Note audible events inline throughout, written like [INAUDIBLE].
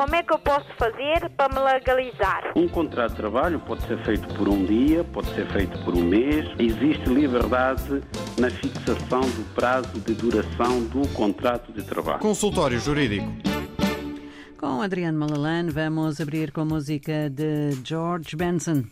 Como é que eu posso fazer para me legalizar? Um contrato de trabalho pode ser feito por um dia, pode ser feito por um mês. Existe liberdade na fixação do prazo de duração do contrato de trabalho. Consultório Jurídico. Com Adriano Malalane, vamos abrir com a música de George Benson.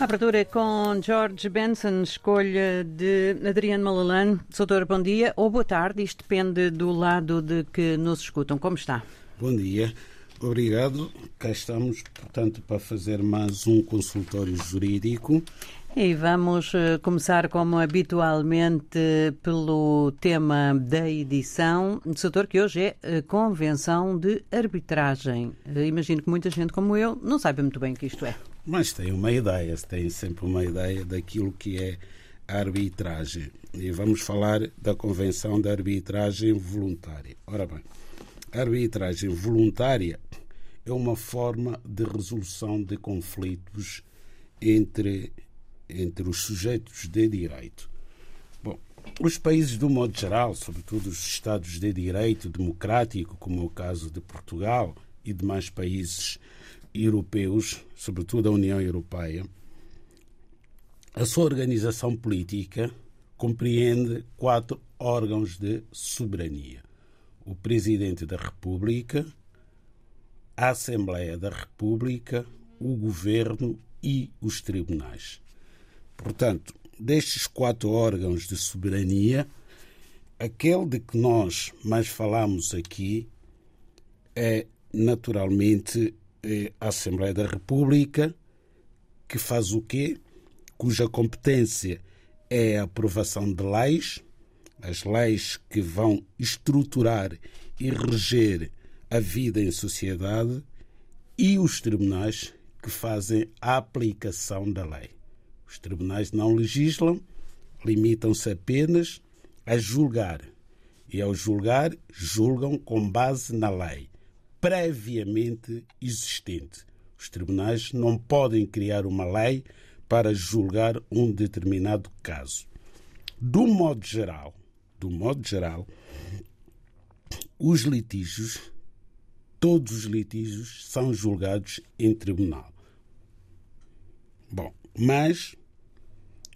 A abertura é com George Benson, escolha de Adriano Malalan. Doutor, bom dia ou boa tarde, isto depende do lado de que nos escutam. Como está? Bom dia, obrigado. Cá estamos, portanto, para fazer mais um consultório jurídico. E vamos eh, começar, como habitualmente, pelo tema da edição, setor que hoje é eh, Convenção de Arbitragem. Eh, imagino que muita gente como eu não saiba muito bem o que isto é. Mas tem uma ideia, tem sempre uma ideia daquilo que é a arbitragem. E vamos falar da Convenção de Arbitragem Voluntária. Ora bem, a arbitragem voluntária é uma forma de resolução de conflitos entre, entre os sujeitos de direito. Bom, os países, do modo geral, sobretudo os Estados de direito democrático, como é o caso de Portugal e demais países europeus, sobretudo a União Europeia, a sua organização política compreende quatro órgãos de soberania: o Presidente da República, a Assembleia da República, o Governo e os tribunais. Portanto, destes quatro órgãos de soberania, aquele de que nós mais falamos aqui é naturalmente a Assembleia da República, que faz o quê? Cuja competência é a aprovação de leis, as leis que vão estruturar e reger a vida em sociedade, e os tribunais que fazem a aplicação da lei. Os tribunais não legislam, limitam-se apenas a julgar. E ao julgar, julgam com base na lei previamente existente. Os tribunais não podem criar uma lei para julgar um determinado caso. Do modo geral, do modo geral, os litígios, todos os litígios são julgados em tribunal. Bom, mas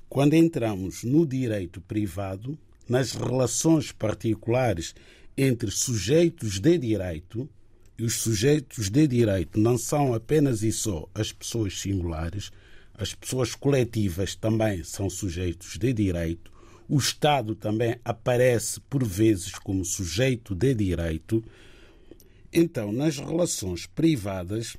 quando entramos no direito privado, nas relações particulares entre sujeitos de direito, e os sujeitos de direito não são apenas e só as pessoas singulares, as pessoas coletivas também são sujeitos de direito, o Estado também aparece por vezes como sujeito de direito. Então, nas relações privadas,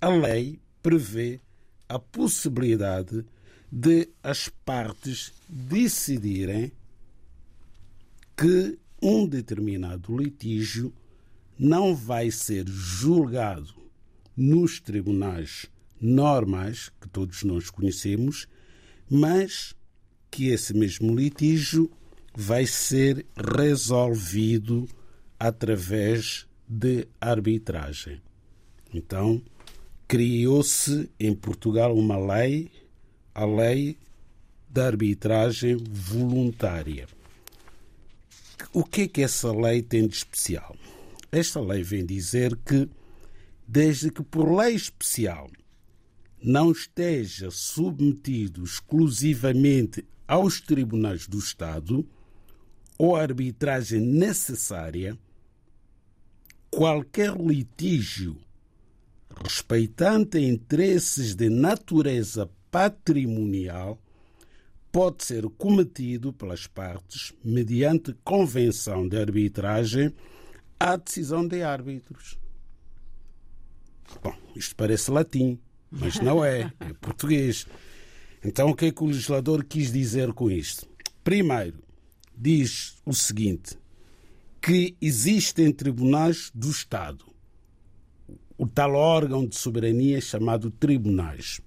a lei prevê a possibilidade de as partes decidirem que um determinado litígio não vai ser julgado nos tribunais normais, que todos nós conhecemos, mas que esse mesmo litígio vai ser resolvido através de arbitragem. Então, criou-se em Portugal uma lei, a Lei da Arbitragem Voluntária. O que é que essa lei tem de especial? Esta lei vem dizer que, desde que por lei especial não esteja submetido exclusivamente aos tribunais do Estado ou a arbitragem necessária, qualquer litígio respeitante interesses de natureza patrimonial pode ser cometido pelas partes mediante convenção de arbitragem à decisão de árbitros. Bom, isto parece latim, mas não é, é português. Então o que é que o legislador quis dizer com isto? Primeiro, diz o seguinte: que existem tribunais do Estado, o tal órgão de soberania chamado tribunais.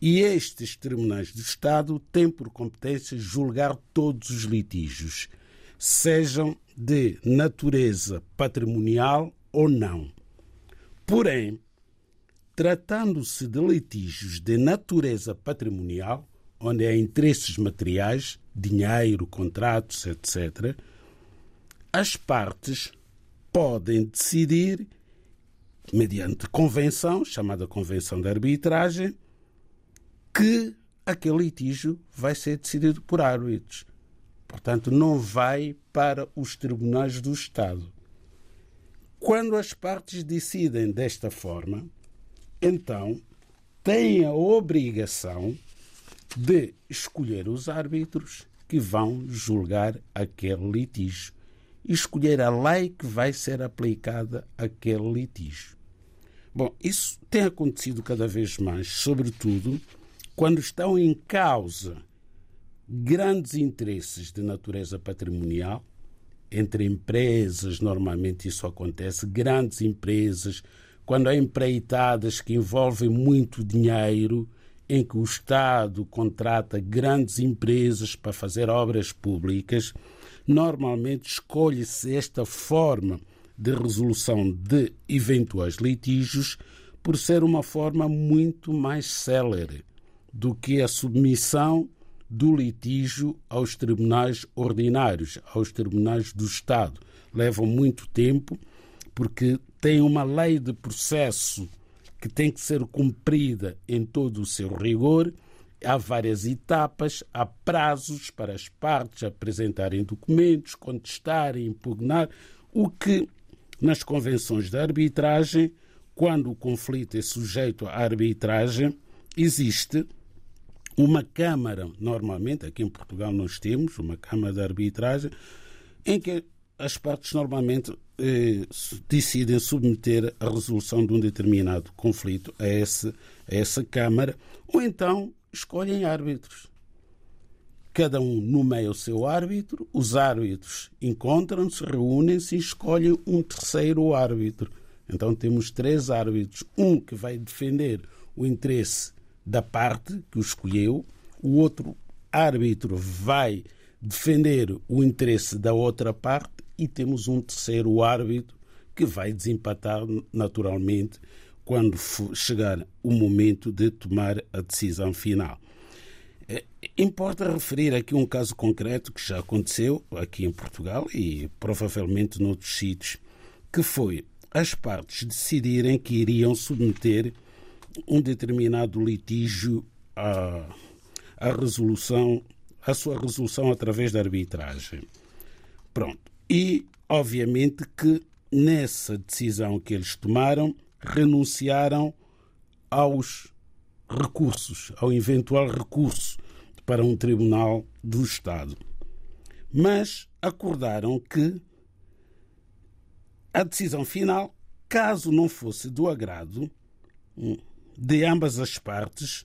E estes tribunais do Estado têm por competência julgar todos os litígios, sejam de natureza patrimonial ou não. Porém, tratando-se de litígios de natureza patrimonial, onde há interesses materiais, dinheiro, contratos, etc., as partes podem decidir, mediante convenção, chamada Convenção de Arbitragem, que aquele litígio vai ser decidido por árbitros. Portanto, não vai para os tribunais do Estado. Quando as partes decidem desta forma, então têm a obrigação de escolher os árbitros que vão julgar aquele litígio escolher a lei que vai ser aplicada àquele litígio. Bom, isso tem acontecido cada vez mais, sobretudo quando estão em causa grandes interesses de natureza patrimonial, entre empresas, normalmente isso acontece, grandes empresas, quando há empreitadas que envolvem muito dinheiro, em que o Estado contrata grandes empresas para fazer obras públicas, normalmente escolhe-se esta forma de resolução de eventuais litígios por ser uma forma muito mais célere do que a submissão do litígio aos tribunais ordinários, aos tribunais do Estado. Levam muito tempo porque tem uma lei de processo que tem que ser cumprida em todo o seu rigor. Há várias etapas, há prazos para as partes apresentarem documentos, contestarem, impugnar, o que nas convenções de arbitragem, quando o conflito é sujeito à arbitragem, existe uma Câmara, normalmente, aqui em Portugal nós temos uma Câmara de arbitragem, em que as partes normalmente eh, decidem submeter a resolução de um determinado conflito a, esse, a essa Câmara, ou então escolhem árbitros. Cada um nomeia o seu árbitro, os árbitros encontram-se, reúnem-se e escolhem um terceiro árbitro. Então temos três árbitros: um que vai defender o interesse da parte que o escolheu, o outro árbitro vai defender o interesse da outra parte e temos um terceiro árbitro que vai desempatar naturalmente quando chegar o momento de tomar a decisão final. É, importa referir aqui um caso concreto que já aconteceu aqui em Portugal e provavelmente noutros sítios, que foi as partes decidirem que iriam submeter um determinado litígio à, à resolução, à sua resolução através da arbitragem. Pronto. E, obviamente, que nessa decisão que eles tomaram, renunciaram aos recursos, ao eventual recurso para um tribunal do Estado. Mas acordaram que a decisão final, caso não fosse do agrado hum, de ambas as partes,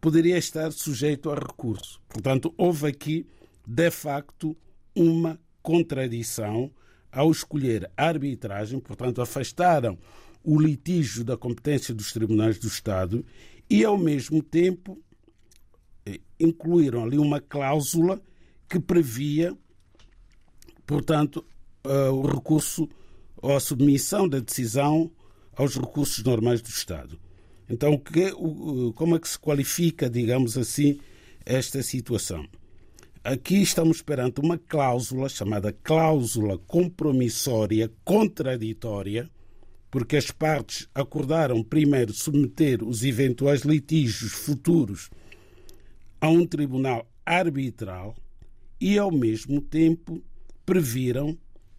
poderia estar sujeito a recurso. Portanto, houve aqui, de facto, uma contradição ao escolher a arbitragem, portanto, afastaram o litígio da competência dos tribunais do Estado e, ao mesmo tempo, eh, incluíram ali uma cláusula que previa, portanto, eh, o recurso ou a submissão da decisão aos recursos normais do Estado. Então, como é que se qualifica, digamos assim, esta situação? Aqui estamos perante uma cláusula chamada cláusula compromissória contraditória, porque as partes acordaram primeiro submeter os eventuais litígios futuros a um tribunal arbitral e, ao mesmo tempo, previram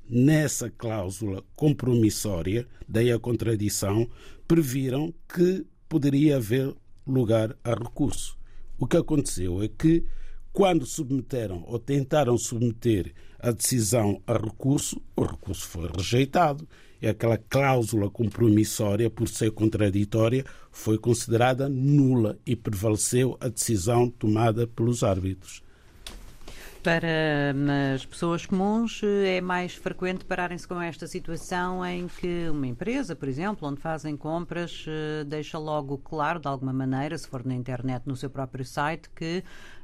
nessa cláusula compromissória, daí a contradição, previram que poderia haver lugar a recurso. O que aconteceu é que quando submeteram ou tentaram submeter a decisão a recurso, o recurso foi rejeitado e aquela cláusula compromissória, por ser contraditória, foi considerada nula e prevaleceu a decisão tomada pelos árbitros. Para hum, as pessoas comuns é mais frequente pararem-se com esta situação em que uma empresa, por exemplo, onde fazem compras, eh, deixa logo claro, de alguma maneira, se for na internet, no seu próprio site, que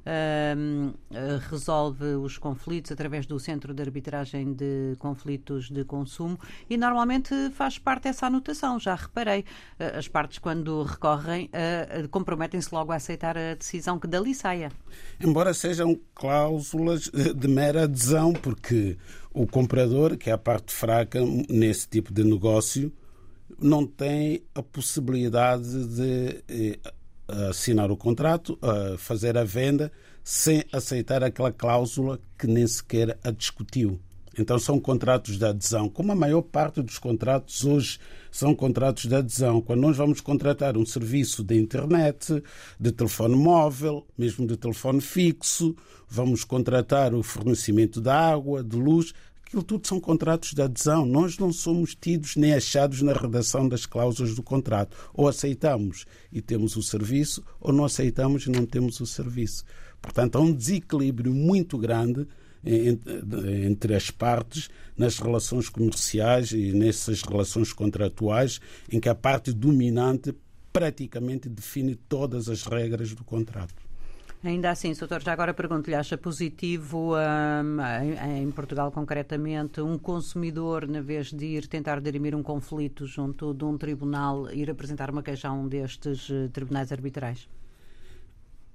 uh, resolve os conflitos através do Centro de Arbitragem de Conflitos de Consumo e normalmente faz parte dessa anotação. Já reparei, uh, as partes, quando recorrem, uh, comprometem-se logo a aceitar a decisão que dali saia. Embora sejam cláusulas de mera adesão, porque o comprador, que é a parte fraca nesse tipo de negócio, não tem a possibilidade de eh, assinar o contrato, a fazer a venda, sem aceitar aquela cláusula que nem sequer a discutiu. Então são contratos de adesão, como a maior parte dos contratos hoje são contratos de adesão. Quando nós vamos contratar um serviço de internet, de telefone móvel, mesmo de telefone fixo, vamos contratar o fornecimento de água, de luz, Aquilo tudo são contratos de adesão. Nós não somos tidos nem achados na redação das cláusulas do contrato. Ou aceitamos e temos o serviço, ou não aceitamos e não temos o serviço. Portanto, há um desequilíbrio muito grande entre as partes nas relações comerciais e nessas relações contratuais, em que a parte dominante praticamente define todas as regras do contrato. Ainda assim, doutor, já agora pergunto-lhe, acha positivo hum, em, em Portugal concretamente um consumidor, na vez de ir tentar dirimir um conflito junto de um tribunal, ir apresentar uma queixa a um destes eh, tribunais arbitrais?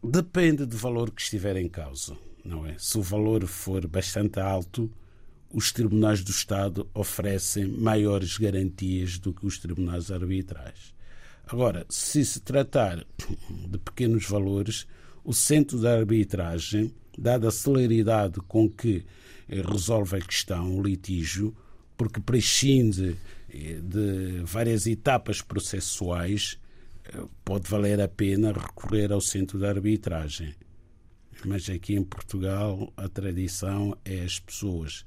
Depende do valor que estiver em causa, não é? Se o valor for bastante alto, os tribunais do Estado oferecem maiores garantias do que os tribunais arbitrais. Agora, se se tratar de pequenos valores, o centro da arbitragem, dada a celeridade com que eh, resolve a questão, o litígio, porque prescinde eh, de várias etapas processuais, eh, pode valer a pena recorrer ao centro da arbitragem. Mas aqui em Portugal a tradição é as pessoas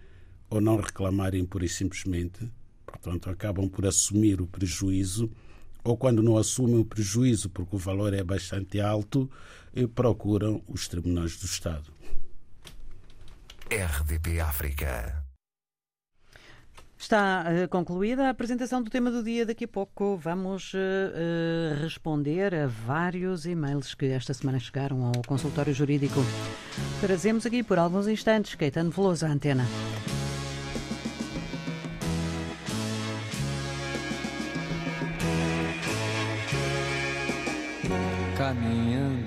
ou não reclamarem por e simplesmente, portanto acabam por assumir o prejuízo, ou quando não assumem o prejuízo porque o valor é bastante alto, procuram os tribunais do Estado. RDP África. Está uh, concluída a apresentação do tema do dia. Daqui a pouco vamos uh, uh, responder a vários e-mails que esta semana chegaram ao consultório jurídico. Trazemos aqui por alguns instantes Caetano Veloso à antena. Caminhando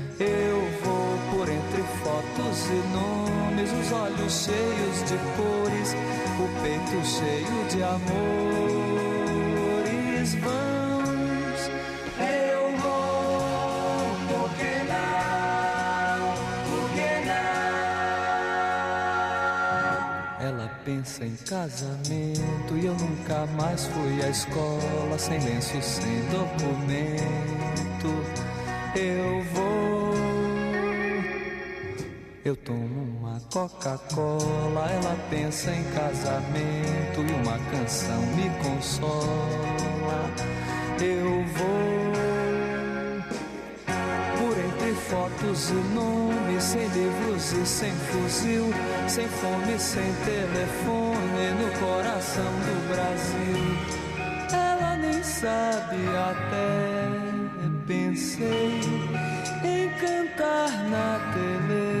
Eu vou por entre fotos e nomes, os olhos cheios de cores, o peito cheio de amores vãos. Eu vou, por que não? Por que não? Ela pensa em casamento e eu nunca mais fui à escola, sem lenço, sem documento. Eu vou. Eu tomo uma Coca-Cola, ela pensa em casamento e uma canção me consola. Eu vou por entre fotos e nomes, sem livros e sem fuzil, sem fome, sem telefone, no coração do Brasil. Ela nem sabe até pensei em cantar na televisão.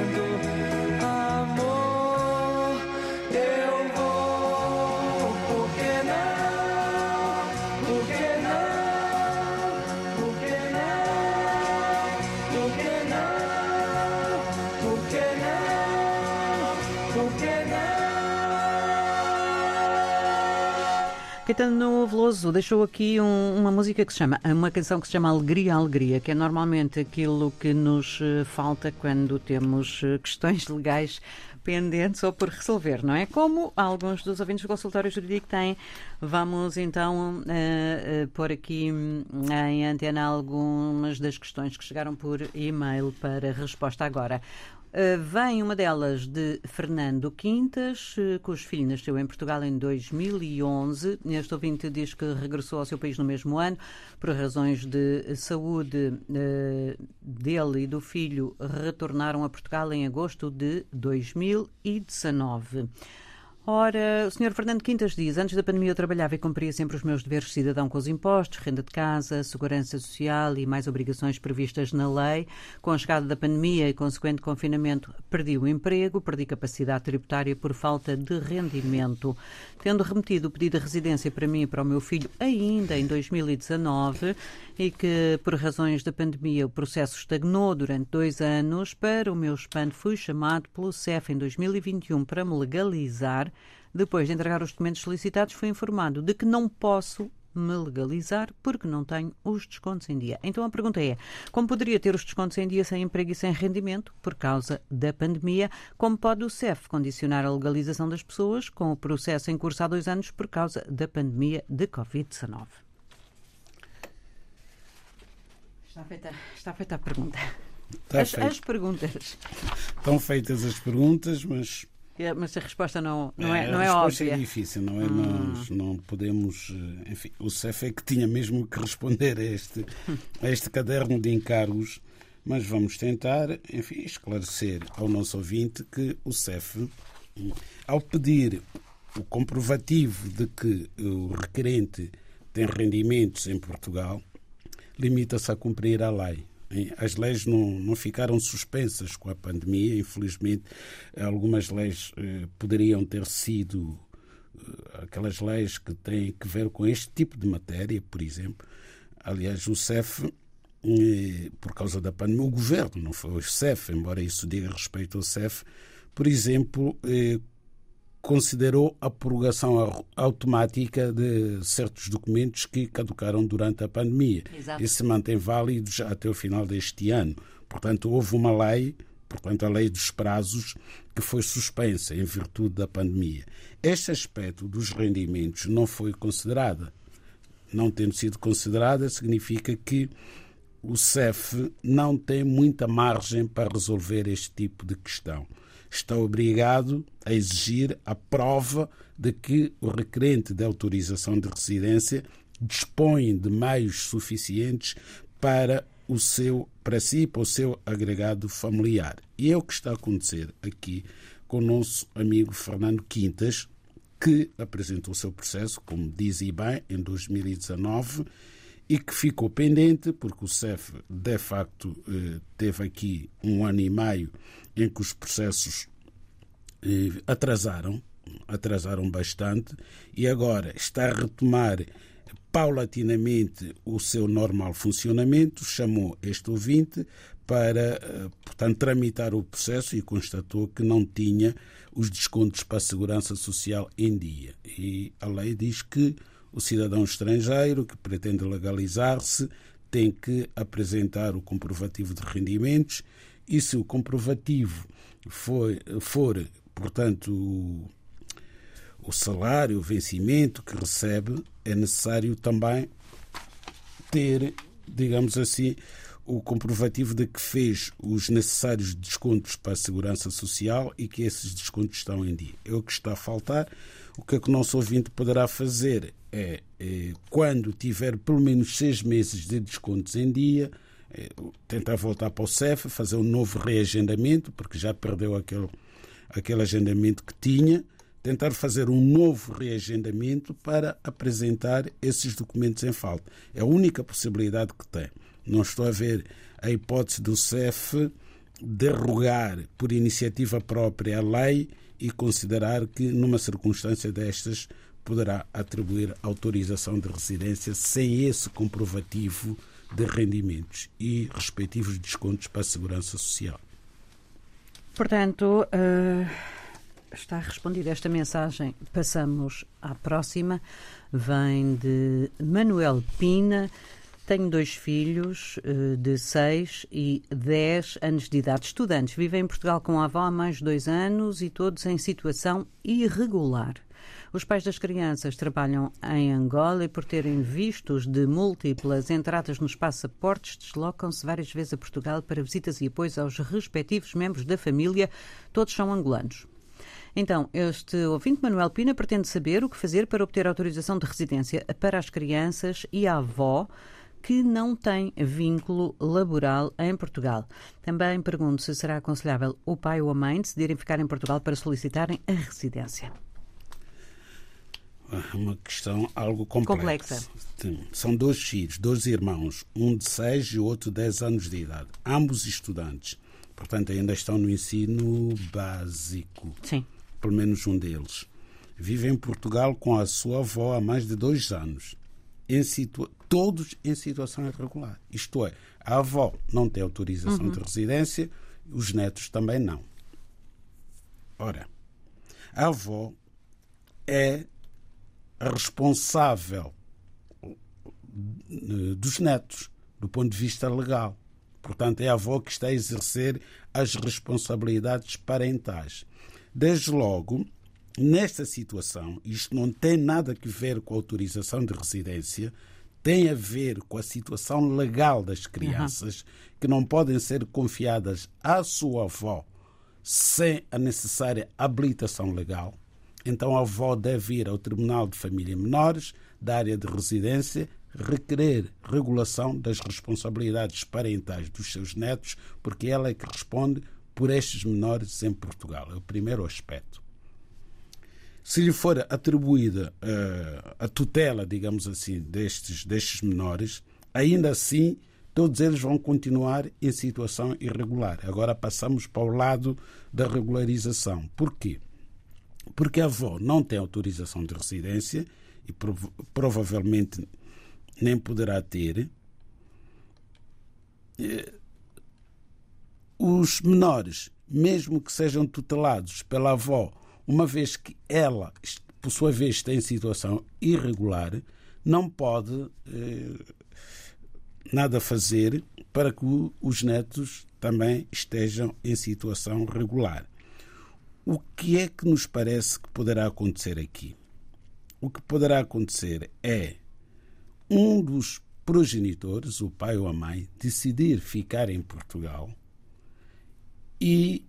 Caetano Veloso deixou aqui um- uma música que se chama, uma canção que se chama Alegria, Alegria, que é normalmente aquilo que nos eh, falta quando temos eh, questões [LAUGHS] legais pendentes ou por resolver, não é? Como alguns dos ouvintes do consultório jurídico têm, vamos então eh, eh, pôr aqui hum, em antena algumas das questões que chegaram por e-mail para resposta agora. Uh, vem uma delas de Fernando Quintas, uh, cujo filho nasceu em Portugal em 2011. Este ouvinte diz que regressou ao seu país no mesmo ano por razões de saúde uh, dele e do filho. Retornaram a Portugal em agosto de 2019. Ora, o Sr. Fernando Quintas diz: Antes da pandemia eu trabalhava e cumpria sempre os meus deveres de cidadão com os impostos, renda de casa, segurança social e mais obrigações previstas na lei. Com a chegada da pandemia e consequente confinamento, perdi o emprego, perdi capacidade tributária por falta de rendimento. Tendo remetido o pedido de residência para mim e para o meu filho ainda em 2019 e que, por razões da pandemia, o processo estagnou durante dois anos, para o meu espanto fui chamado pelo CEF em 2021 para me legalizar. Depois de entregar os documentos solicitados, fui informado de que não posso me legalizar porque não tenho os descontos em dia. Então a pergunta é: como poderia ter os descontos em dia sem emprego e sem rendimento por causa da pandemia? Como pode o CEF condicionar a legalização das pessoas com o processo em curso há dois anos por causa da pandemia de Covid-19? Está feita, está feita a pergunta. As, as perguntas. Estão feitas as perguntas, mas É, Mas a resposta não, não é, a não é resposta óbvia. é difícil, não é? Nós não podemos. eh, Enfim, o CEF é que tinha mesmo que responder a este, a este caderno de encargos, mas vamos tentar, enfim, esclarecer ao nosso ouvinte que o CEF, ao pedir o comprovativo de que o requerente tem rendimentos em Portugal, limita-se a cumprir a lei. As leis não, não ficaram suspensas com a pandemia, infelizmente. Algumas leis eh, poderiam ter sido eh, aquelas leis que têm que ver com este tipo de matéria, por exemplo. Aliás, o CEF, eh, por causa da pandemia, o governo, não foi o CEF, embora isso diga respeito ao CEF, por exemplo, eh, considerou a prorrogação au- automática de certos documentos que caducaram durante a pandemia. Exato. E se mantém válidos até o final deste ano. Portanto, houve uma lei, portanto, a lei dos prazos, que foi suspensa em virtude da pandemia. Este aspecto dos rendimentos não foi considerado. Não tendo sido considerada, significa que o CEF não tem muita margem para resolver este tipo de questão. Está obrigado a exigir a prova de que o requerente de autorização de residência dispõe de meios suficientes para o seu para si, para o seu agregado familiar. E é o que está a acontecer aqui com o nosso amigo Fernando Quintas, que apresentou o seu processo, como diz bem, em 2019 e que ficou pendente porque o CEF, de facto, eh, teve aqui um ano e meio em que os processos eh, atrasaram, atrasaram bastante, e agora está a retomar paulatinamente o seu normal funcionamento, chamou este ouvinte para, eh, portanto, tramitar o processo e constatou que não tinha os descontos para a segurança social em dia. E a lei diz que o cidadão estrangeiro que pretende legalizar-se tem que apresentar o comprovativo de rendimentos e se o comprovativo for, for portanto, o, o salário, o vencimento que recebe, é necessário também ter, digamos assim, o comprovativo de que fez os necessários descontos para a segurança social e que esses descontos estão em dia. É o que está a faltar. O que é que o nosso ouvinte poderá fazer é, é quando tiver pelo menos seis meses de descontos em dia, tentar voltar para o CEF, fazer um novo reagendamento, porque já perdeu aquele, aquele agendamento que tinha, tentar fazer um novo reagendamento para apresentar esses documentos em falta. É a única possibilidade que tem. Não estou a ver a hipótese do CEF derrogar por iniciativa própria a lei e considerar que, numa circunstância destas, poderá atribuir autorização de residência sem esse comprovativo de rendimentos e respectivos descontos para a segurança social. Portanto, eh, está respondida esta mensagem. Passamos à próxima. Vem de Manuel Pina. Tenho dois filhos eh, de 6 e 10 anos de idade, estudantes. Vivem em Portugal com a avó há mais de dois anos e todos em situação irregular. Os pais das crianças trabalham em Angola e, por terem vistos de múltiplas entradas nos passaportes, deslocam-se várias vezes a Portugal para visitas e apoios aos respectivos membros da família. Todos são angolanos. Então, este ouvinte Manuel Pina pretende saber o que fazer para obter autorização de residência para as crianças e a avó que não tem vínculo laboral em Portugal. Também pergunto se será aconselhável o pai ou a mãe decidirem ficar em Portugal para solicitarem a residência. É uma questão algo complexa. Complexa. São dois filhos, dois irmãos, um de 6 e o outro de 10 anos de idade, ambos estudantes. Portanto, ainda estão no ensino básico, Sim. pelo menos um deles. Vive em Portugal com a sua avó há mais de dois anos, em situa- todos em situação irregular. Isto é, a avó não tem autorização de residência, os netos também não. Ora, a avó é responsável eh, dos netos, do ponto de vista legal. Portanto, é a avó que está a exercer as responsabilidades parentais. Desde logo, nesta situação, isto não tem nada a ver com a autorização de residência, tem a ver com a situação legal das crianças, que não podem ser confiadas à sua avó sem a necessária habilitação legal. Então a avó deve ir ao Tribunal de Família Menores da área de residência requerer regulação das responsabilidades parentais dos seus netos, porque ela é que responde por estes menores em Portugal. É o primeiro aspecto. Se lhe for atribuída eh, a tutela, digamos assim, destes, destes menores, ainda assim todos eles vão continuar em situação irregular. Agora passamos para o lado da regularização. Porquê? Porque a avó não tem autorização de residência e prov- provavelmente nem poderá ter. Eh, Os menores, mesmo que sejam tutelados pela avó, uma vez que ela, por sua vez, está em situação irregular, não pode eh, nada fazer para que os netos também estejam em situação regular. O que é que nos parece que poderá acontecer aqui? O que poderá acontecer é um dos progenitores, o pai ou a mãe, decidir ficar em Portugal e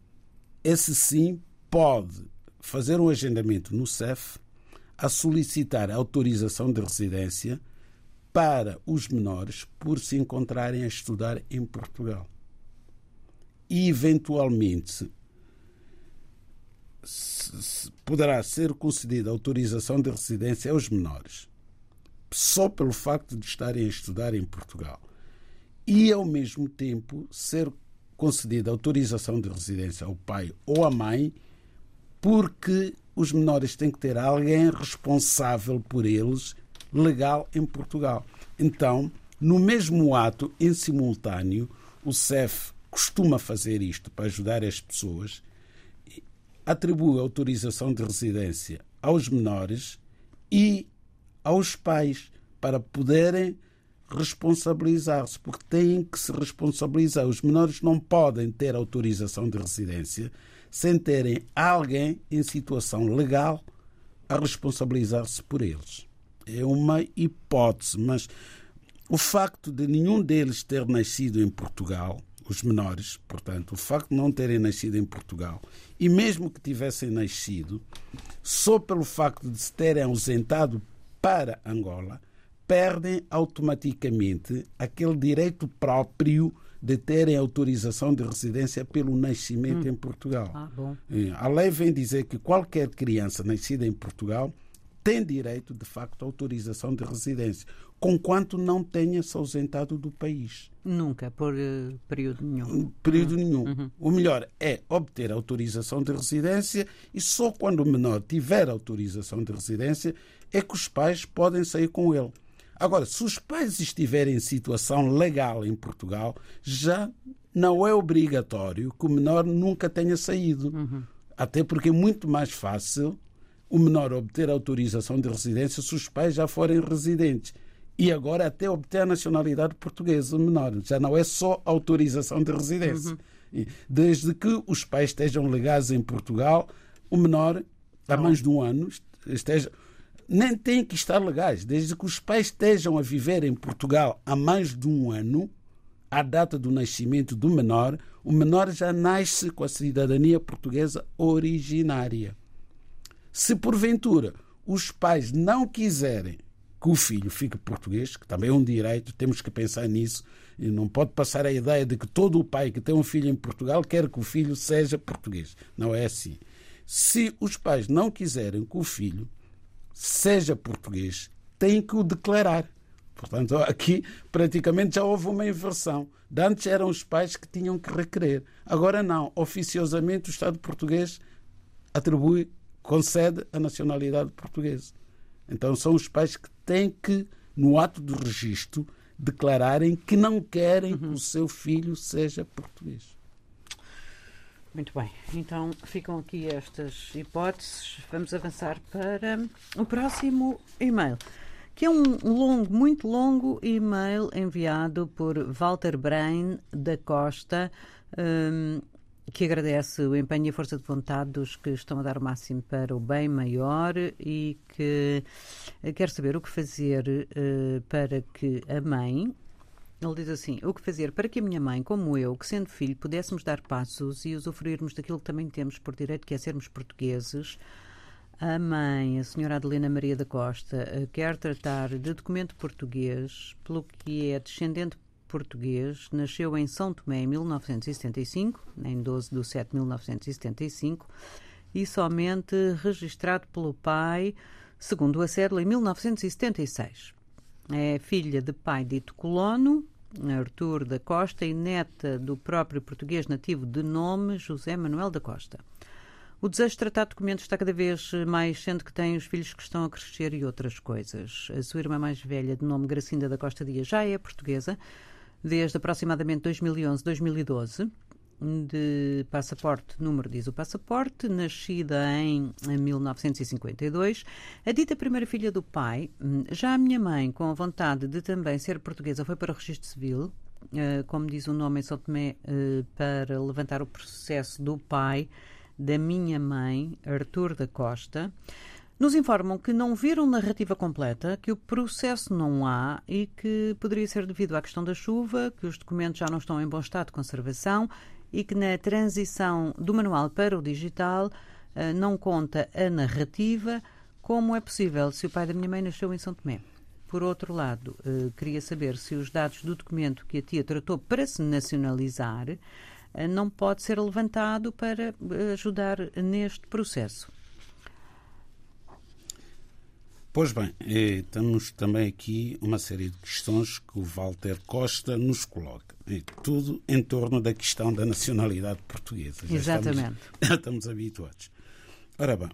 esse sim pode fazer um agendamento no CEF a solicitar autorização de residência para os menores por se encontrarem a estudar em Portugal. E, eventualmente, poderá ser concedida autorização de residência aos menores, só pelo facto de estarem a estudar em Portugal. E, ao mesmo tempo, ser concedida autorização de residência ao pai ou à mãe, porque os menores têm que ter alguém responsável por eles, legal em Portugal. Então, no mesmo ato, em simultâneo, o CEF costuma fazer isto para ajudar as pessoas, atribui autorização de residência aos menores e aos pais para poderem responsabilizar-se, porque têm que se responsabilizar. Os menores não podem ter autorização de residência sem terem alguém em situação legal a responsabilizar-se por eles. É uma hipótese, mas o facto de nenhum deles ter nascido em Portugal, os menores, portanto, o facto de não terem nascido em Portugal, e mesmo que tivessem nascido, só pelo facto de se terem ausentado para Angola, perdem automaticamente aquele direito próprio de terem autorização de residência pelo nascimento em Portugal. Ah. É, A lei vem dizer que qualquer criança nascida em Portugal tem direito, de facto, à autorização de residência, conquanto não tenha se ausentado do país. Nunca, por eh, período nenhum. Período nenhum. O melhor é obter autorização de residência e só quando o menor tiver autorização de residência é que os pais podem sair com ele. Agora, se os pais estiverem em situação legal em Portugal, já não é obrigatório que o menor nunca tenha saído. Até porque é muito mais fácil o menor obter autorização de residência se os pais já forem residentes. E agora até obter a nacionalidade portuguesa, o menor. Já não é só autorização de residência. E Desde que os pais estejam legais em Portugal, o menor há mais de um ano esteja. Nem têm que estar legais. Desde que os pais estejam a viver em Portugal há mais de um ano, à data do nascimento do menor, o menor já nasce com a cidadania portuguesa originária. Se porventura os pais não quiserem que o filho fique português, que também é um direito, temos que pensar nisso, e não pode passar a ideia de que todo o pai que tem um filho em Portugal quer que o filho seja português. Não é assim. Se os pais não quiserem que o filho seja português, têm que o declarar. Portanto, aqui praticamente já houve uma inversão. De antes eram os pais que tinham que requerer. Agora não. Oficiosamente o Estado português atribui, concede a nacionalidade portuguesa. Então são os pais que têm que, no ato do registro, declararem que não querem que o seu filho seja português. Muito bem, então ficam aqui estas hipóteses. Vamos avançar para o próximo e-mail, que é um longo, muito longo e-mail enviado por Walter Brain da Costa, hum, que agradece o empenho e a força de vontade dos que estão a dar o máximo para o bem maior e que quer saber o que fazer eh, para que a mãe, ele diz assim: o que fazer para que a minha mãe, como eu, que sendo filho, pudéssemos dar passos e usufruirmos daquilo que também temos por direito, que é sermos portugueses. A mãe, a senhora Adelina Maria da Costa, eh, quer tratar de documento português, pelo que é descendente português, nasceu em São Tomé em 1975, em 12 de 7 de 1975, e somente registrado pelo pai, segundo a cédula, em 1976. É filha de pai dito colono, Artur da Costa, e neta do próprio português nativo de nome José Manuel da Costa. O desejo de tratar documentos está cada vez mais, sendo que tem os filhos que estão a crescer e outras coisas. A sua irmã mais velha, de nome Gracinda da Costa Dias, já é portuguesa, desde aproximadamente 2011-2012, de passaporte, número diz o passaporte, nascida em 1952. A dita primeira filha do pai, já a minha mãe, com a vontade de também ser portuguesa, foi para o registro civil, eh, como diz o nome em São Tomé, eh, para levantar o processo do pai da minha mãe, Artur da Costa. Nos informam que não viram narrativa completa, que o processo não há e que poderia ser devido à questão da chuva, que os documentos já não estão em bom estado de conservação e que na transição do manual para o digital eh, não conta a narrativa. Como é possível se o pai da minha mãe nasceu em São Tomé? Por outro lado, eh, queria saber se os dados do documento que a tia tratou para se nacionalizar eh, não pode ser levantado para ajudar neste processo. Pois bem, eh, temos também aqui uma série de questões que o Walter Costa nos coloca. E tudo em torno da questão da nacionalidade portuguesa. Já Exatamente. Estamos, [LAUGHS] já estamos habituados. Ora bem,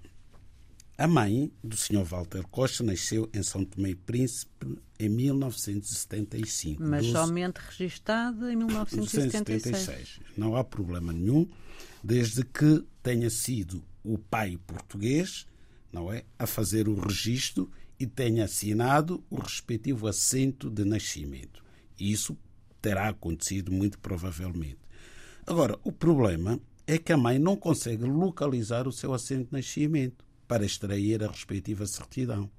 a mãe do Sr. Walter Costa nasceu em São Tomé e Príncipe em 1975. Mas 12 somente registada em 1976. 1976. Não há problema nenhum, desde que tenha sido o pai português não é, a fazer o registro e tenha assinado o respectivo assento de nascimento. Isso terá acontecido muito provavelmente. Agora, o problema é que a mãe não consegue localizar o seu assento de nascimento para extrair a respectiva certidão.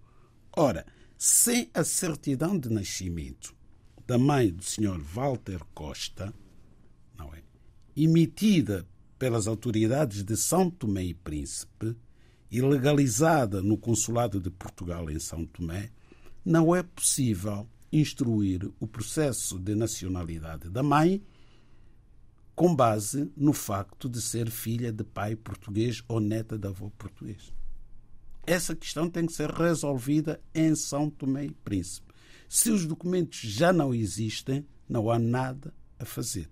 Ora, sem a certidão de nascimento da mãe do Sr. Walter Costa, não é, emitida pelas autoridades de São Tomé e Príncipe, e legalizada no Consulado de Portugal em São Tomé, não é possível instruir o processo de nacionalidade da mãe com base no facto de ser filha de pai português ou neta de avô português. Essa questão tem que ser resolvida em São Tomé e Príncipe. Se os documentos já não existem, não há nada a fazer.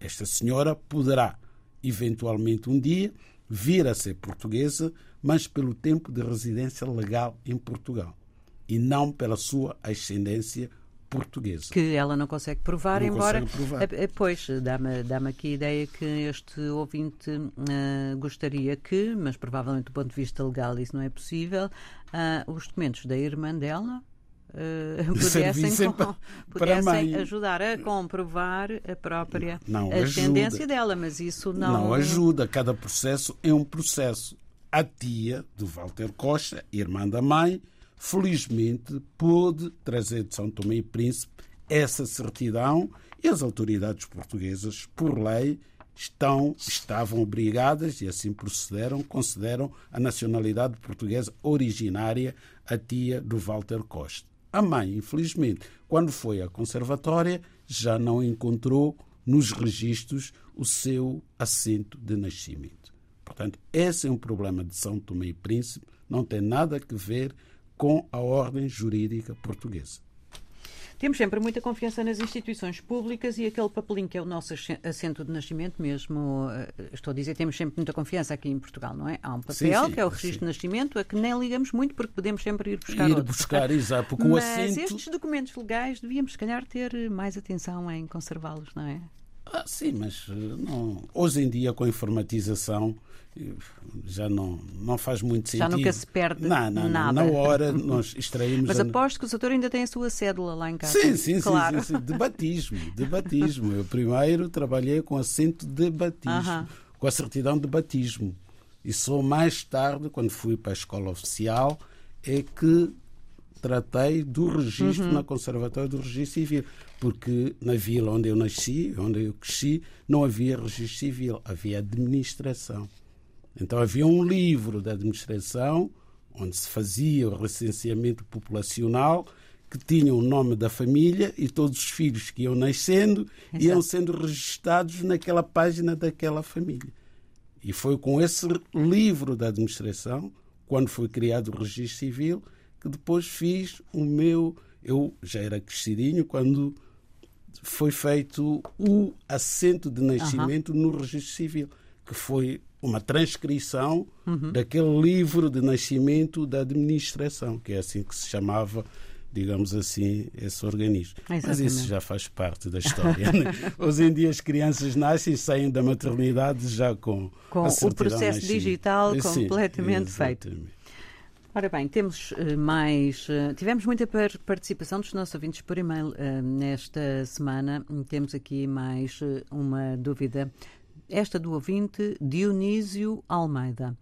Esta senhora poderá, eventualmente um dia, vir a ser portuguesa, mas pelo tempo de residência legal em Portugal e não pela sua ascendência portuguesa. Que ela não consegue provar, Não embora. consegue provar. Eh, eh, Pois, dá-me dá aqui a ideia que este ouvinte eh, gostaria que, mas provavelmente do ponto de vista legal isso não é possível, ah, os documentos da irmã dela. Eh, pudessem, com- [LAUGHS] pudessem ajudar a comprovar a própria Não ascendência ajuda. dela, mas isso não. Não ajuda. Cada processo é um processo. a tia do Walter Costa, irmã da mãe, felizmente pôde trazer de São Tomé e Príncipe essa certidão e as autoridades portuguesas, por lei, estão, estavam obrigadas, e assim procederam, consideram a nacionalidade portuguesa originária a tia do Walter Costa. A mãe, infelizmente, quando foi à conservatória, já não encontrou nos registros o seu assento de nascimento. Portanto, esse é um problema de São Tomé e Príncipe, não tem nada a ver com a ordem jurídica portuguesa. Temos sempre muita confiança nas instituições públicas e aquele papelinho que é o nosso assento de nascimento mesmo, eh, estou a dizer, temos sempre muita confiança aqui em Portugal, não é? Há um papel Sim, sim, que é o registro sim. de nascimento, a que nem ligamos muito porque podemos sempre ir buscar Ir outro. buscar, exato, porque o Mas assento. estes documentos legais devíamos, se calhar, ter mais atenção em conservá-los, não é? Ah, sim, mas eh, não, hoje em dia com a informatização eh, já não, não faz muito sentido. Já nunca se perde não, não, nada. Na hora [LAUGHS] nós extraímos. Mas a- aposto que o doutor ainda tem a sua cédula lá em casa. Sim, sim, sim, claro. sim, sim, de batismo, de batismo. Eu primeiro trabalhei com assento de batismo, Aham. com a certidão de batismo. E só mais tarde, quando fui para a escola oficial, é que tratei do registro Uhum. na Conservatória do Registro Civil. Porque na vila onde eu nasci, onde eu cresci, não havia registro civil, havia administração. Então havia um livro de administração onde se fazia o recenseamento populacional que tinha o nome da família e todos os filhos que iam nascendo iam sendo registados naquela página daquela família. E foi com esse livro da administração, quando foi criado o registro civil, que depois fiz o meu. Eu já era crescidinho quando foi feito o assento de nascimento no registro civil, que foi uma transcrição daquele livro de nascimento da administração, que é assim que se chamava, digamos assim, esse organismo. Mas Exatamente. isso já faz parte da história. né? [LAUGHS] Hoje em dia as crianças nascem e saem da maternidade já com, Com o processo digital Sim, completamente feito. Ora bem, temos eh, mais. eh, tivemos muita par- participação dos nossos ouvintes por e-mail eh, nesta semana. Temos aqui mais uma dúvida. Esta do ouvinte Dionísio Almeida.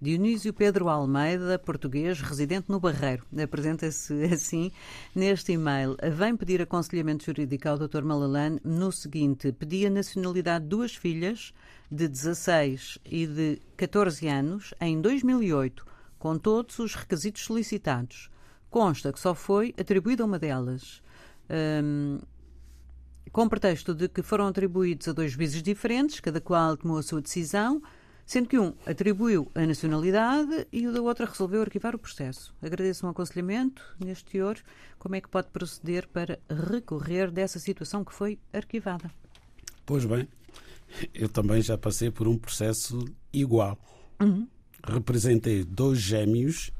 Dionísio Pedro Almeida, português, residente no Barreiro. Apresenta-se [LAUGHS] assim neste e-mail. Vem pedir aconselhamento jurídico ao Dr. Malalane no seguinte: pedi a nacionalidade de duas filhas de 16 e de 14 anos em 2008 com todos os requisitos solicitados. Consta que só foi atribuída uma delas. Hum, com pretexto de que foram atribuídos a dois juízes diferentes, cada qual tomou a sua decisão, sendo que um atribuiu a nacionalidade e o da outra resolveu arquivar o processo. Agradeço um aconselhamento neste teor. Como é que pode proceder para recorrer dessa situação que foi arquivada? Pois bem, eu também já passei por um processo igual. Representei dois gêmeos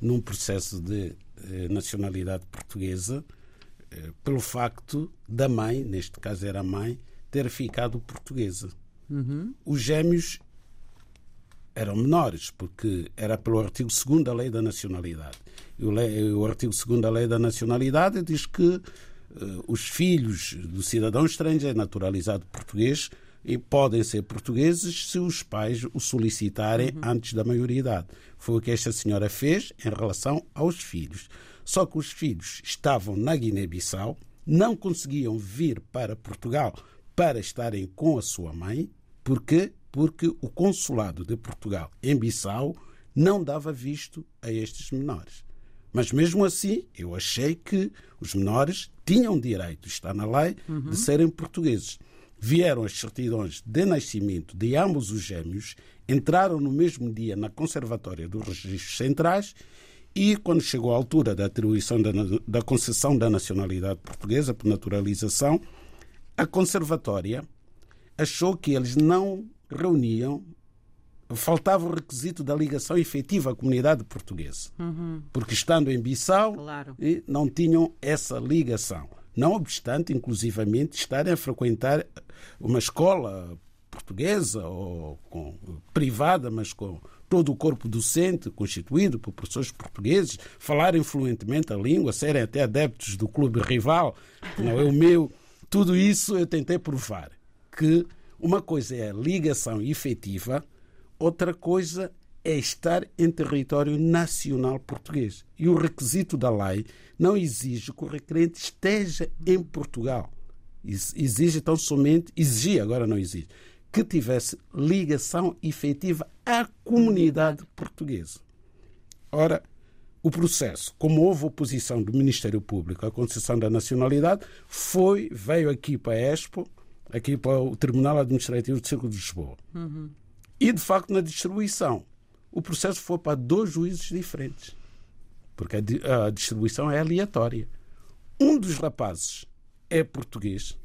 num processo de eh, nacionalidade portuguesa eh, pelo facto da mãe, neste caso era a mãe, ter ficado portuguesa. Os gêmeos eram menores, porque era pelo artigo 2 da Lei da Nacionalidade. E o, le- o artigo 2 da Lei da Nacionalidade diz que eh, os filhos do cidadão estrangeiro naturalizado português e podem ser portugueses se os pais o solicitarem antes da maioridade. Foi o que esta senhora fez em relação aos filhos. Só que os filhos estavam na Guiné-Bissau, não conseguiam vir para Portugal para estarem com a sua mãe. Porquê? Porque o consulado de Portugal em Bissau não dava visto a estes menores. Mas mesmo assim, eu achei que os menores tinham direito, está na lei, de serem portugueses. Vieram as certidões de nascimento de ambos os gêmeos, entraram no mesmo dia na Conservatória dos Registros Centrais e, quando chegou a altura da atribuição da, da concessão da nacionalidade portuguesa por naturalização, a Conservatória achou que eles não reuniam, faltava o requisito da ligação efetiva à comunidade portuguesa. Porque estando em Bissau, Claro. e não tinham essa ligação. Não obstante, inclusivamente, estarem a frequentar uma escola portuguesa ou com- privada, mas com todo o corpo docente constituído por professores portugueses, falarem fluentemente a língua, serem até adeptos do clube rival, que não é o meu. Tudo isso eu tentei provar que uma coisa é a ligação efetiva, outra coisa é estar em território nacional português. E o requisito da lei não exige que o requerente esteja em Portugal. Ex- Exige tão somente, exigia, agora não exige, que tivesse ligação efetiva à comunidade portuguesa. Ora, o processo, como houve oposição do Ministério Público à concessão da nacionalidade, foi, veio aqui para a Expo, aqui para o Tribunal Administrativo de Círculo de Lisboa. E, de facto, na distribuição, o processo foi para dois juízes diferentes. Porque a distribuição é aleatória. Um dos rapazes é português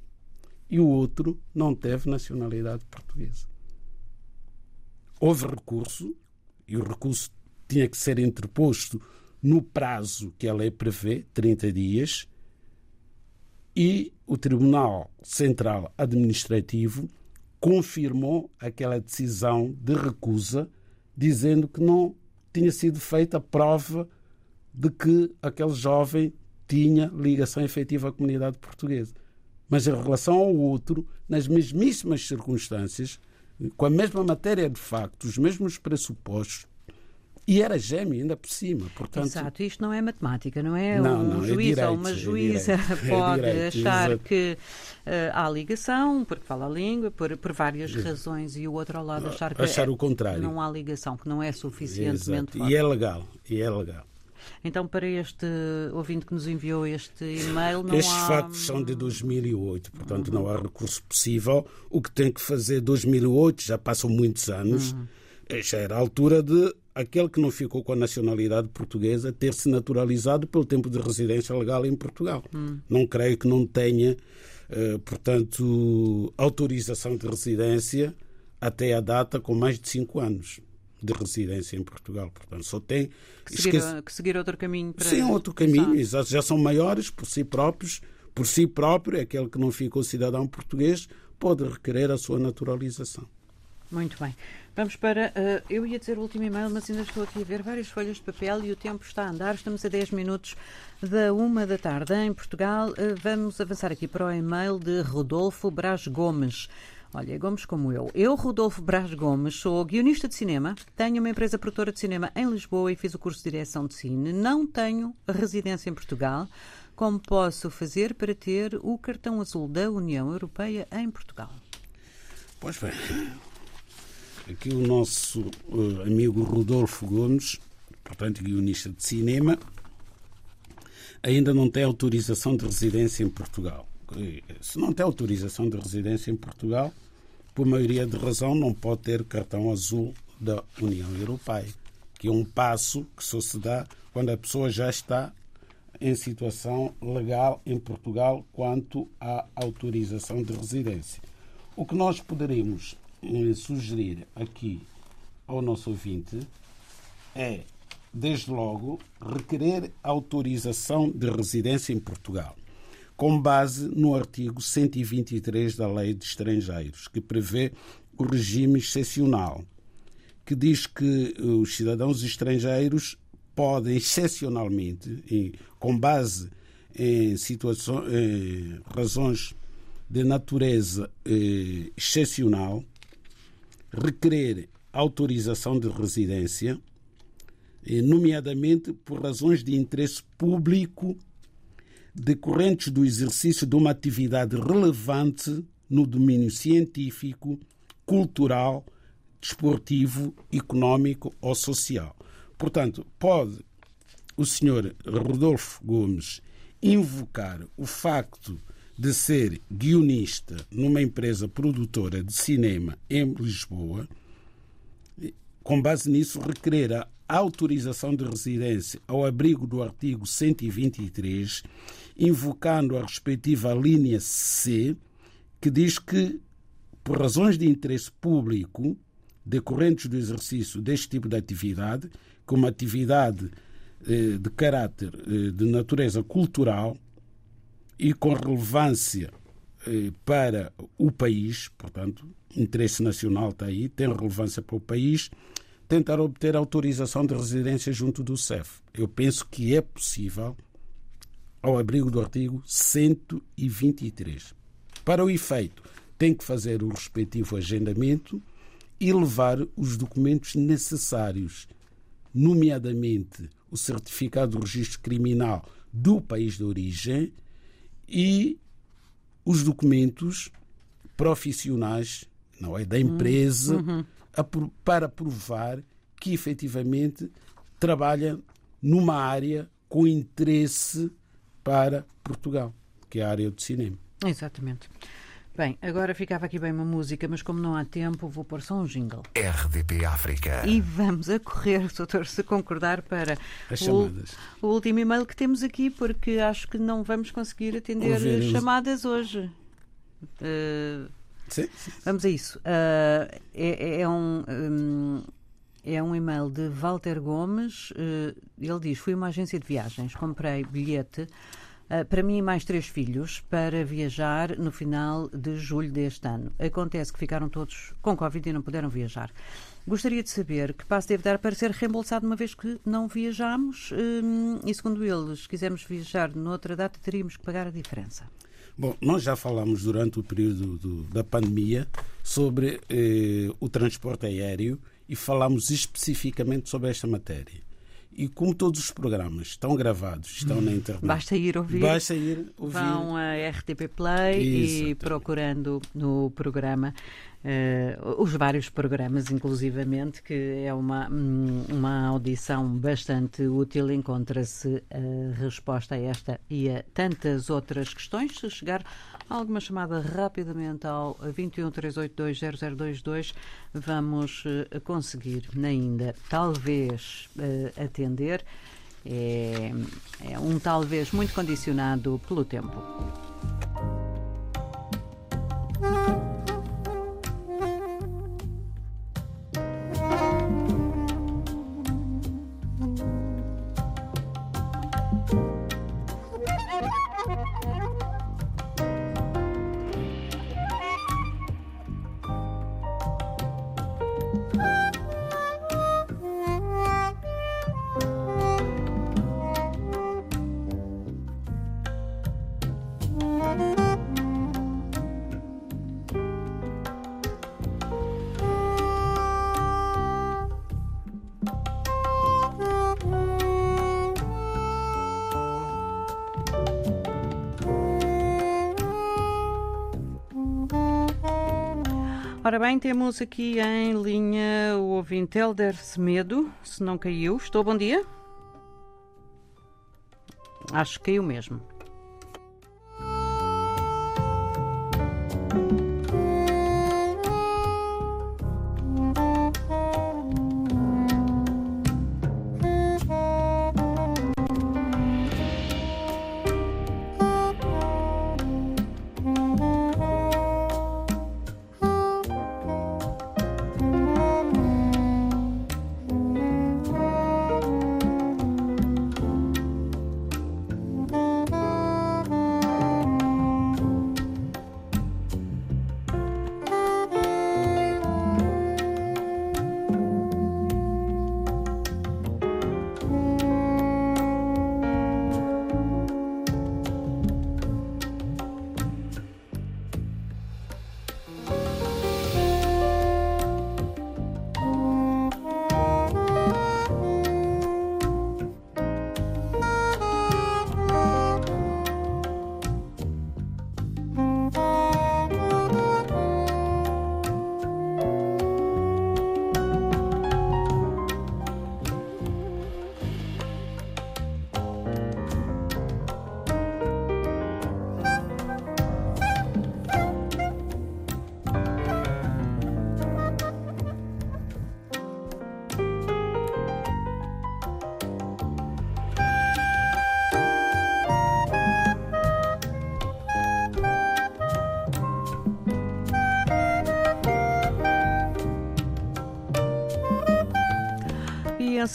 e o outro não teve nacionalidade portuguesa. Houve recurso e o recurso tinha que ser interposto no prazo que a lei prevê, 30 dias, e o Tribunal Central Administrativo confirmou aquela decisão de recusa, dizendo que não tinha sido feita a prova de que aquele jovem tinha ligação efetiva à comunidade portuguesa. Mas em relação ao outro, nas mesmíssimas circunstâncias, com a mesma matéria de facto, os mesmos pressupostos, e era gêmeo ainda por cima. Portanto, Exato, isto não é matemática, não é? Não, um não, é juiz direito, ou uma é juíza direito, é pode direito, achar exato. que eh, há ligação, porque fala a língua, por, por várias razões, e o outro ao lado achar que Achar é- o contrário. não há ligação, que não é suficientemente. E é legal, e é legal. Então, para este ouvinte que nos enviou este e-mail, não Estes há... factos são de 2008, portanto não há recurso possível. O que tem que fazer 2008, já passam muitos anos, eh, já era a altura de aquele que não ficou com a nacionalidade portuguesa ter se naturalizado pelo tempo de residência legal em Portugal. Não creio que não tenha, eh, portanto, autorização de residência até a data com mais de cinco anos de residência em Portugal. Portanto, só tem que seguir, esquece- que seguir outro caminho para... Sim, outro caminho, Exato. exato. Já são maiores por si próprios. Por si próprio, aquele que não ficou cidadão português pode requerer a sua naturalização. Muito bem. Vamos para. eh, eu ia dizer o último e-mail, mas ainda estou aqui a ver várias folhas de papel e o tempo está a andar. Estamos a 10 minutos da uma da tarde em Portugal. Eh, vamos avançar aqui para o e-mail de Rodolfo Braz Gomes. Olha, Gomes como eu. Eu, Rodolfo Braz Gomes, sou guionista de cinema, tenho uma empresa produtora de cinema em Lisboa e fiz o curso de direção de cine. Não tenho residência em Portugal. Como posso fazer para ter o cartão azul da União Europeia em Portugal? Pois bem, aqui o nosso eh, amigo Rodolfo Gomes, portanto guionista de cinema, ainda não tem autorização de residência em Portugal. E, Se não tem autorização de residência em Portugal, por maioria de razão, não pode ter cartão azul da União Europeia, que é um passo que só se dá quando a pessoa já está em situação legal em Portugal quanto à autorização de residência. O que nós poderíamos eh, sugerir aqui ao nosso ouvinte é, desde logo, requerer autorização de residência em Portugal, com base no artigo 123 da Lei de Estrangeiros, que prevê o regime excepcional, que diz que eh, os cidadãos estrangeiros podem, excepcionalmente, com base em situações, em razões de natureza eh, excepcional, requerer autorização de residência, eh, nomeadamente por razões de interesse público decorrentes do exercício de uma atividade relevante no domínio científico, cultural, desportivo, económico ou social. Portanto, pode o senhor Rodolfo Gomes invocar o facto de ser guionista numa empresa produtora de cinema em Lisboa, com base nisso, requerer a autorização de residência ao abrigo do artigo 123, invocando a respectiva linha C, que diz que, por razões de interesse público decorrentes do exercício deste tipo de atividade, como atividade eh, de caráter eh, de natureza cultural e com relevância eh, para o país, portanto, interesse nacional está aí, tem relevância para o país, tentar obter autorização de residência junto do CEF. Eu penso que é possível ao abrigo do artigo 123. Para o efeito, tem que fazer o respectivo agendamento e levar os documentos necessários, nomeadamente o certificado do registro criminal do país de origem e os documentos profissionais, não é, da empresa, a pro- para provar que efetivamente trabalha numa área com interesse para Portugal, que é a área do cinema. Exatamente. Bem, agora ficava aqui bem uma música, mas como não há tempo, vou pôr só um jingle. RDP África. E vamos a correr, [LAUGHS] doutor, se concordar, para As o, chamadas. o último e-mail que temos aqui, porque acho que não vamos conseguir atender Ouvir os- chamadas hoje. Eh, Sim, sim. Vamos a isso. Ah, é, é um. hum, é um e-mail de Walter Gomes. eh, ele diz: Fui uma agência de viagens, comprei bilhete para mim e mais três filhos para viajar no final de julho deste ano. Acontece que ficaram todos com Covid e não puderam viajar. Gostaria de saber que passo devo dar para ser reembolsado uma vez que não viajamos hum, e, segundo eles, se quisermos viajar noutra data, teríamos que pagar a diferença. Bom, nós já falamos durante o período do- da pandemia sobre eh, o transporte aéreo e falamos especificamente sobre esta matéria. E como todos os programas estão gravados, estão na internet. Basta ir ouvir. Basta ir ouvir. Vão a RTP Play e procurando no programa eh, os vários programas, inclusivamente, que é uma, hum, uma audição bastante útil. Encontra-se a resposta a esta e a tantas outras questões. Se chegar alguma chamada rapidamente ao 21 382 0022, vamos eh, conseguir ainda, talvez, eh, atender. É, é um talvez muito condicionado pelo tempo. Ora bem, temos aqui em linha o ouvinte Helder Semedo, se não caiu. Estou, bom dia? Acho que caiu mesmo.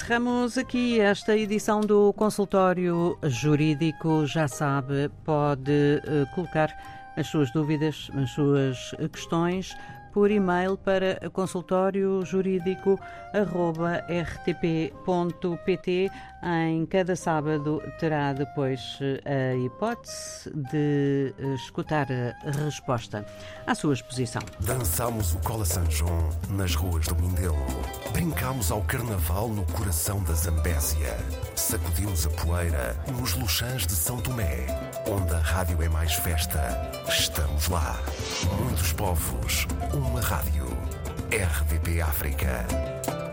Encerramos aqui esta edição do consultório jurídico. Já sabe, pode eh, colocar as suas dúvidas, as suas questões por e-mail para consultóriojurídico.rtp.pt. Em cada sábado terá depois a hipótese de escutar a resposta à sua exposição. Dançámos o Cola San João nas ruas do Mindelo. Brincámos ao carnaval no coração da Zambésia. Sacudimos a poeira nos luxãs de São Tomé. Onde a rádio é mais festa, estamos lá. Muitos povos, uma rádio. RDP África.